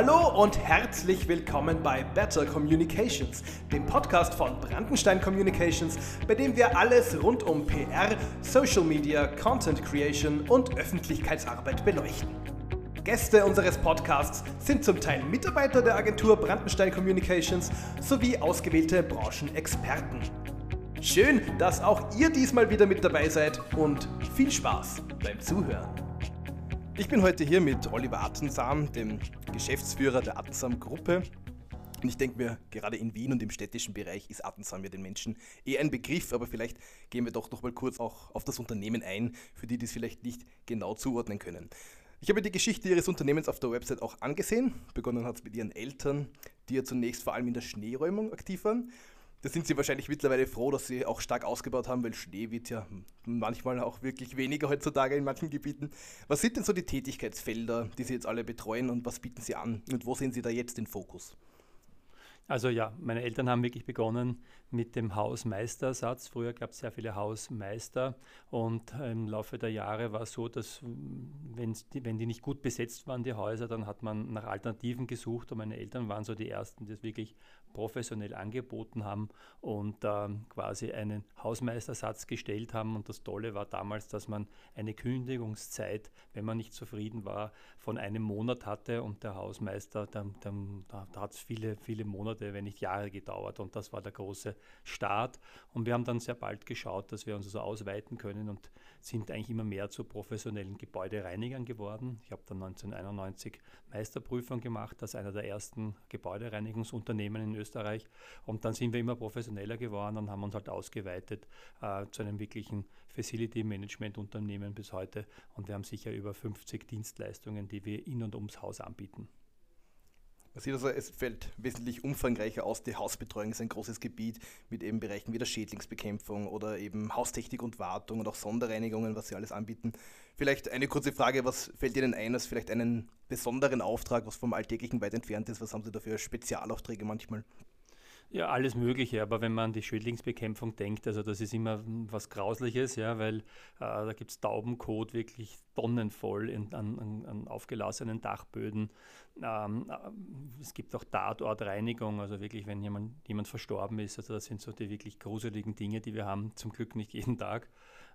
Hallo und herzlich willkommen bei Better Communications, dem Podcast von Brandenstein Communications, bei dem wir alles rund um PR, Social Media, Content Creation und Öffentlichkeitsarbeit beleuchten. Gäste unseres Podcasts sind zum Teil Mitarbeiter der Agentur Brandenstein Communications sowie ausgewählte Branchenexperten. Schön, dass auch ihr diesmal wieder mit dabei seid und viel Spaß beim Zuhören. Ich bin heute hier mit Oliver Attensam, dem Geschäftsführer der Attensam Gruppe. Und ich denke mir, gerade in Wien und im städtischen Bereich ist Attensam ja den Menschen eh ein Begriff, aber vielleicht gehen wir doch noch mal kurz auch auf das Unternehmen ein, für die, die es vielleicht nicht genau zuordnen können. Ich habe die Geschichte ihres Unternehmens auf der Website auch angesehen. Begonnen hat es mit ihren Eltern, die ja zunächst vor allem in der Schneeräumung aktiv waren da sind Sie wahrscheinlich mittlerweile froh, dass Sie auch stark ausgebaut haben, weil Schnee wird ja manchmal auch wirklich weniger heutzutage in manchen Gebieten. Was sind denn so die Tätigkeitsfelder, die Sie jetzt alle betreuen und was bieten Sie an und wo sehen Sie da jetzt den Fokus? Also ja, meine Eltern haben wirklich begonnen mit dem Hausmeistersatz. Früher gab es sehr viele Hausmeister und im Laufe der Jahre war es so, dass die, wenn die nicht gut besetzt waren, die Häuser, dann hat man nach Alternativen gesucht und meine Eltern waren so die Ersten, die es wirklich professionell angeboten haben und äh, quasi einen Hausmeistersatz gestellt haben. Und das Tolle war damals, dass man eine Kündigungszeit, wenn man nicht zufrieden war, von einem Monat hatte und der Hausmeister, da hat es viele, viele Monate, wenn nicht Jahre gedauert und das war der große Start. Und wir haben dann sehr bald geschaut, dass wir uns so also ausweiten können und sind eigentlich immer mehr zu professionellen Gebäudereinigern geworden. Ich habe dann 1991 Meisterprüfung gemacht als einer der ersten Gebäudereinigungsunternehmen in Österreich. Und dann sind wir immer professioneller geworden und haben uns halt ausgeweitet äh, zu einem wirklichen Facility Management Unternehmen bis heute. Und wir haben sicher über 50 Dienstleistungen, die wir in und ums Haus anbieten. Sieht also, es fällt wesentlich umfangreicher aus. Die Hausbetreuung ist ein großes Gebiet mit eben Bereichen wie der Schädlingsbekämpfung oder eben Haustechnik und Wartung und auch Sonderreinigungen, was sie alles anbieten. Vielleicht eine kurze Frage, was fällt Ihnen ein als vielleicht einen besonderen Auftrag, was vom Alltäglichen weit entfernt ist? Was haben Sie da für Spezialaufträge manchmal? Ja, alles Mögliche, aber wenn man an die Schädlingsbekämpfung denkt, also das ist immer was Grausliches, ja, weil äh, da gibt es Taubenkot wirklich tonnenvoll in, an, an, aufgelassenen Dachböden. Ähm, äh, es gibt auch Tatortreinigung, also wirklich, wenn jemand, jemand verstorben ist, also das sind so die wirklich gruseligen Dinge, die wir haben, zum Glück nicht jeden Tag.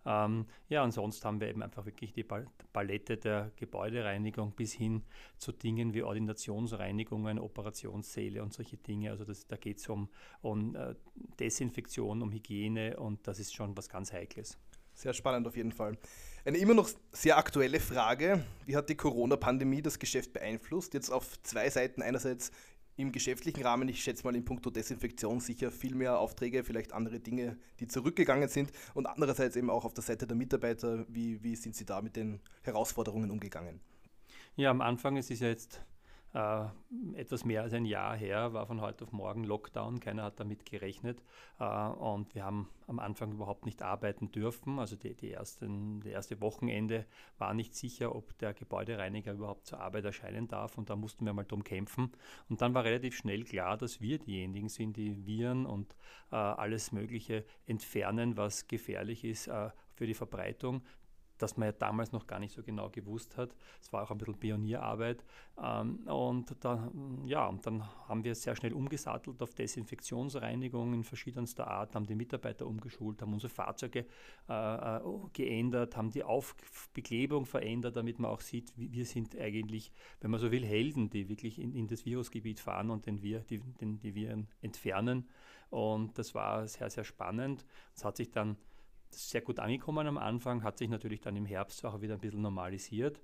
Ähm, ja, und sonst haben wir eben einfach wirklich die Palette der Gebäudereinigung bis hin zu Dingen wie Ordinationsreinigungen, Operationssäle und solche Dinge. Also das, da geht es um, um äh, Desinfektion, um Hygiene und das ist schon was ganz Heikles. Sehr spannend auf jeden Fall. Eine immer noch sehr aktuelle Frage. Wie hat die Corona-Pandemie das Geschäft beeinflusst? Jetzt auf zwei Seiten. Einerseits im geschäftlichen Rahmen, ich schätze mal in puncto Desinfektion sicher viel mehr Aufträge, vielleicht andere Dinge, die zurückgegangen sind und andererseits eben auch auf der Seite der Mitarbeiter, wie, wie sind Sie da mit den Herausforderungen umgegangen? Ja, am Anfang, es ist ja jetzt äh, etwas mehr als ein Jahr her war von heute auf morgen Lockdown. Keiner hat damit gerechnet. Äh, und wir haben am Anfang überhaupt nicht arbeiten dürfen. Also die, die, ersten, die erste Wochenende war nicht sicher, ob der Gebäudereiniger überhaupt zur Arbeit erscheinen darf. Und da mussten wir mal drum kämpfen. Und dann war relativ schnell klar, dass wir diejenigen sind, die Viren und äh, alles Mögliche entfernen, was gefährlich ist äh, für die Verbreitung das man ja damals noch gar nicht so genau gewusst hat. Es war auch ein bisschen Pionierarbeit. Ähm, und, da, ja, dann haben wir sehr schnell umgesattelt auf Desinfektionsreinigung in verschiedenster Art, haben die Mitarbeiter umgeschult, haben unsere Fahrzeuge äh, äh geändert, haben die Aufbeklebung verändert, damit man auch sieht, wir sind eigentlich, wenn man so will, Helden, die wirklich in, in das Virusgebiet fahren und den, wir, die, den, die Viren entfernen. Und das war sehr, sehr spannend. Es hat sich dann sehr gut angekommen am Anfang, hat sich natürlich dann im Herbst auch wieder ein bisschen normalisiert.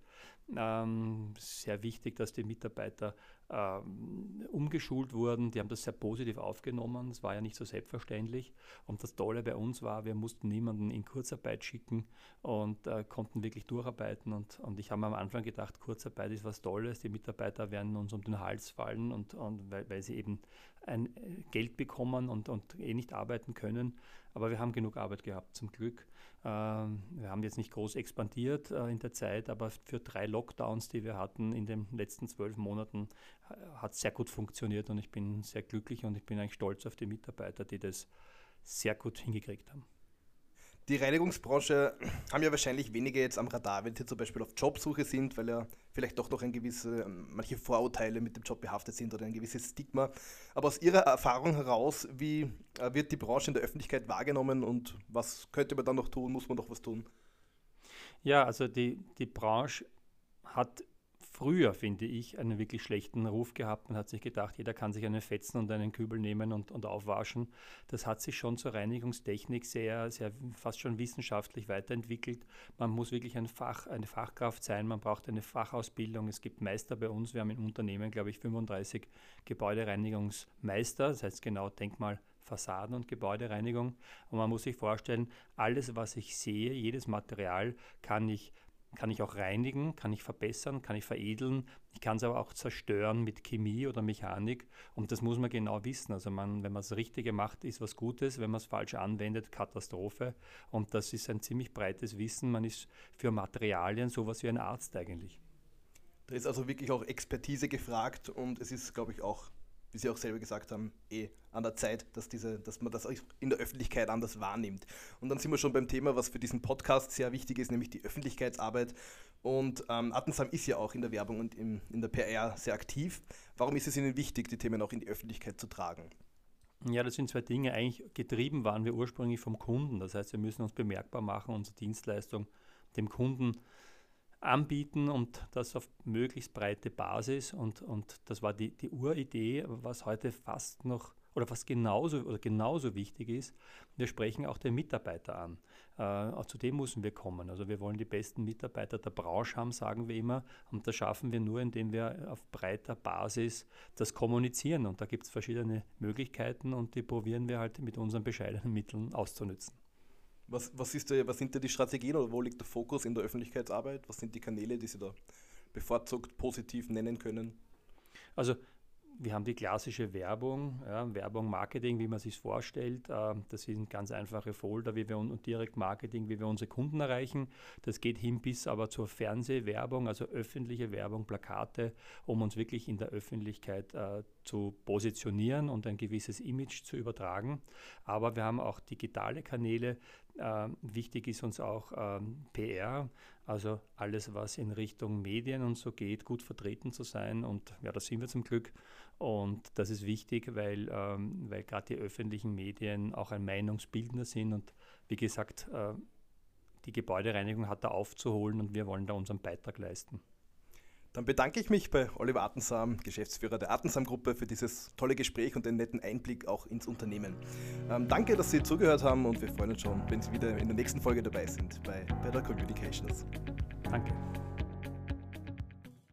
Ähm, sehr wichtig, dass die Mitarbeiter ähm, umgeschult wurden. Die haben das sehr positiv aufgenommen. Das war ja nicht so selbstverständlich. Und das Tolle bei uns war, wir mussten niemanden in Kurzarbeit schicken und äh, konnten wirklich durcharbeiten. Und, und ich habe am Anfang gedacht, Kurzarbeit ist was Tolles. Die Mitarbeiter werden uns um den Hals fallen und, und weil, weil sie eben ein äh, Geld bekommen und, und eh nicht arbeiten können. Aber wir haben genug Arbeit gehabt, zum Glück. Ähm, wir haben jetzt nicht groß expandiert äh, in der Zeit, aber für drei Lockdowns, die wir hatten in den letzten zwölf Monaten, äh, hat sehr gut funktioniert und ich bin sehr glücklich und ich bin eigentlich stolz auf die Mitarbeiter, die das sehr gut hingekriegt haben. Die Reinigungsbranche haben ja wahrscheinlich wenige jetzt am Radar, wenn sie zum Beispiel auf Jobsuche sind, weil ja vielleicht doch noch ein gewisse, manche Vorurteile mit dem Job behaftet sind oder ein gewisses Stigma. Aber aus Ihrer Erfahrung heraus, wie äh, wird die Branche in der Öffentlichkeit wahrgenommen und was könnte man dann noch tun? Muss man noch was tun? Ja, also die, die Branche hat früher, finde ich, einen wirklich schlechten Ruf gehabt. Man hat sich gedacht, jeder kann sich einen Fetzen und einen Kübel nehmen und, und aufwaschen. Das hat sich schon zur Reinigungstechnik sehr, sehr fast schon wissenschaftlich weiterentwickelt. Man muss wirklich ein Fach, eine Fachkraft sein, man braucht eine Fachausbildung. Es gibt Meister bei uns. Wir haben im Unternehmen, glaube ich, 35 Gebäudereinigungsmeister, das heißt genau Denkmal. Fassaden- und Gebäudereinigung. Und man muss sich vorstellen, alles, was ich sehe, jedes Material kann ich kann ich auch reinigen, kann ich verbessern, kann ich veredeln. Ich kann es aber auch zerstören mit Chemie oder Mechanik. Und das muss man genau wissen. Also man, wenn man das Richtige macht, ist was Gutes. Wenn man es falsch anwendet, Katastrophe. Und das ist ein ziemlich breites Wissen. Man ist für Materialien sowas wie ein Arzt eigentlich. Da ist also wirklich auch Expertise gefragt und es ist, glaube ich, auch wie Sie auch selber gesagt haben, eh an der Zeit, dass, diese, dass man das in der Öffentlichkeit anders wahrnimmt. Und dann sind wir schon beim Thema, was für diesen Podcast sehr wichtig ist, nämlich die Öffentlichkeitsarbeit. Und ähm, Attensam ist ja auch in der Werbung und im, in der PR sehr aktiv. Warum ist es Ihnen wichtig, die Themen auch in die Öffentlichkeit zu tragen? Ja, das sind zwei Dinge. Eigentlich getrieben waren wir ursprünglich vom Kunden. Das heißt, wir müssen uns bemerkbar machen, unsere Dienstleistung dem Kunden anbieten und das auf möglichst breite Basis. Und, und das war die, die Uridee, was heute fast noch oder was genauso oder genauso wichtig ist, wir sprechen auch den Mitarbeiter an. Äh, zu dem müssen wir kommen. Also wir wollen die besten Mitarbeiter der Branche haben, sagen wir immer. Und das schaffen wir nur, indem wir auf breiter Basis das kommunizieren. Und da gibt es verschiedene Möglichkeiten und die probieren wir halt mit unseren bescheidenen Mitteln auszunützen. Was, was, ist da, was sind da die Strategien oder wo liegt der Fokus in der Öffentlichkeitsarbeit? Was sind die Kanäle, die Sie da bevorzugt positiv nennen können? Also wir haben die klassische Werbung, ja, Werbung, Marketing, wie man sich vorstellt. Ähm, das sind ganz einfache Folder, wie wir und direkt Marketing, wie wir unsere Kunden erreichen. Das geht hin bis aber zur Fernsehwerbung, also öffentliche Werbung, Plakate, um uns wirklich in der Öffentlichkeit äh, zu positionieren und ein gewisses Image zu übertragen. Aber wir haben auch digitale Kanäle. Äh, wichtig ist uns auch ähm, PR, also alles, was in Richtung Medien und so geht, gut vertreten zu sein. Und ja, da sind wir zum Glück. Und das ist wichtig, weil, ähm, weil gerade die öffentlichen Medien auch ein Meinungsbildner sind. Und wie gesagt, äh, die Gebäudereinigung hat da aufzuholen und wir wollen da unseren Beitrag leisten. Dann bedanke ich mich bei Oliver Attensam, Geschäftsführer der Attensam-Gruppe, für dieses tolle Gespräch und den netten Einblick auch ins Unternehmen. Ähm, danke, dass Sie zugehört haben und wir freuen uns schon, wenn Sie wieder in der nächsten Folge dabei sind bei Better Communications. Danke.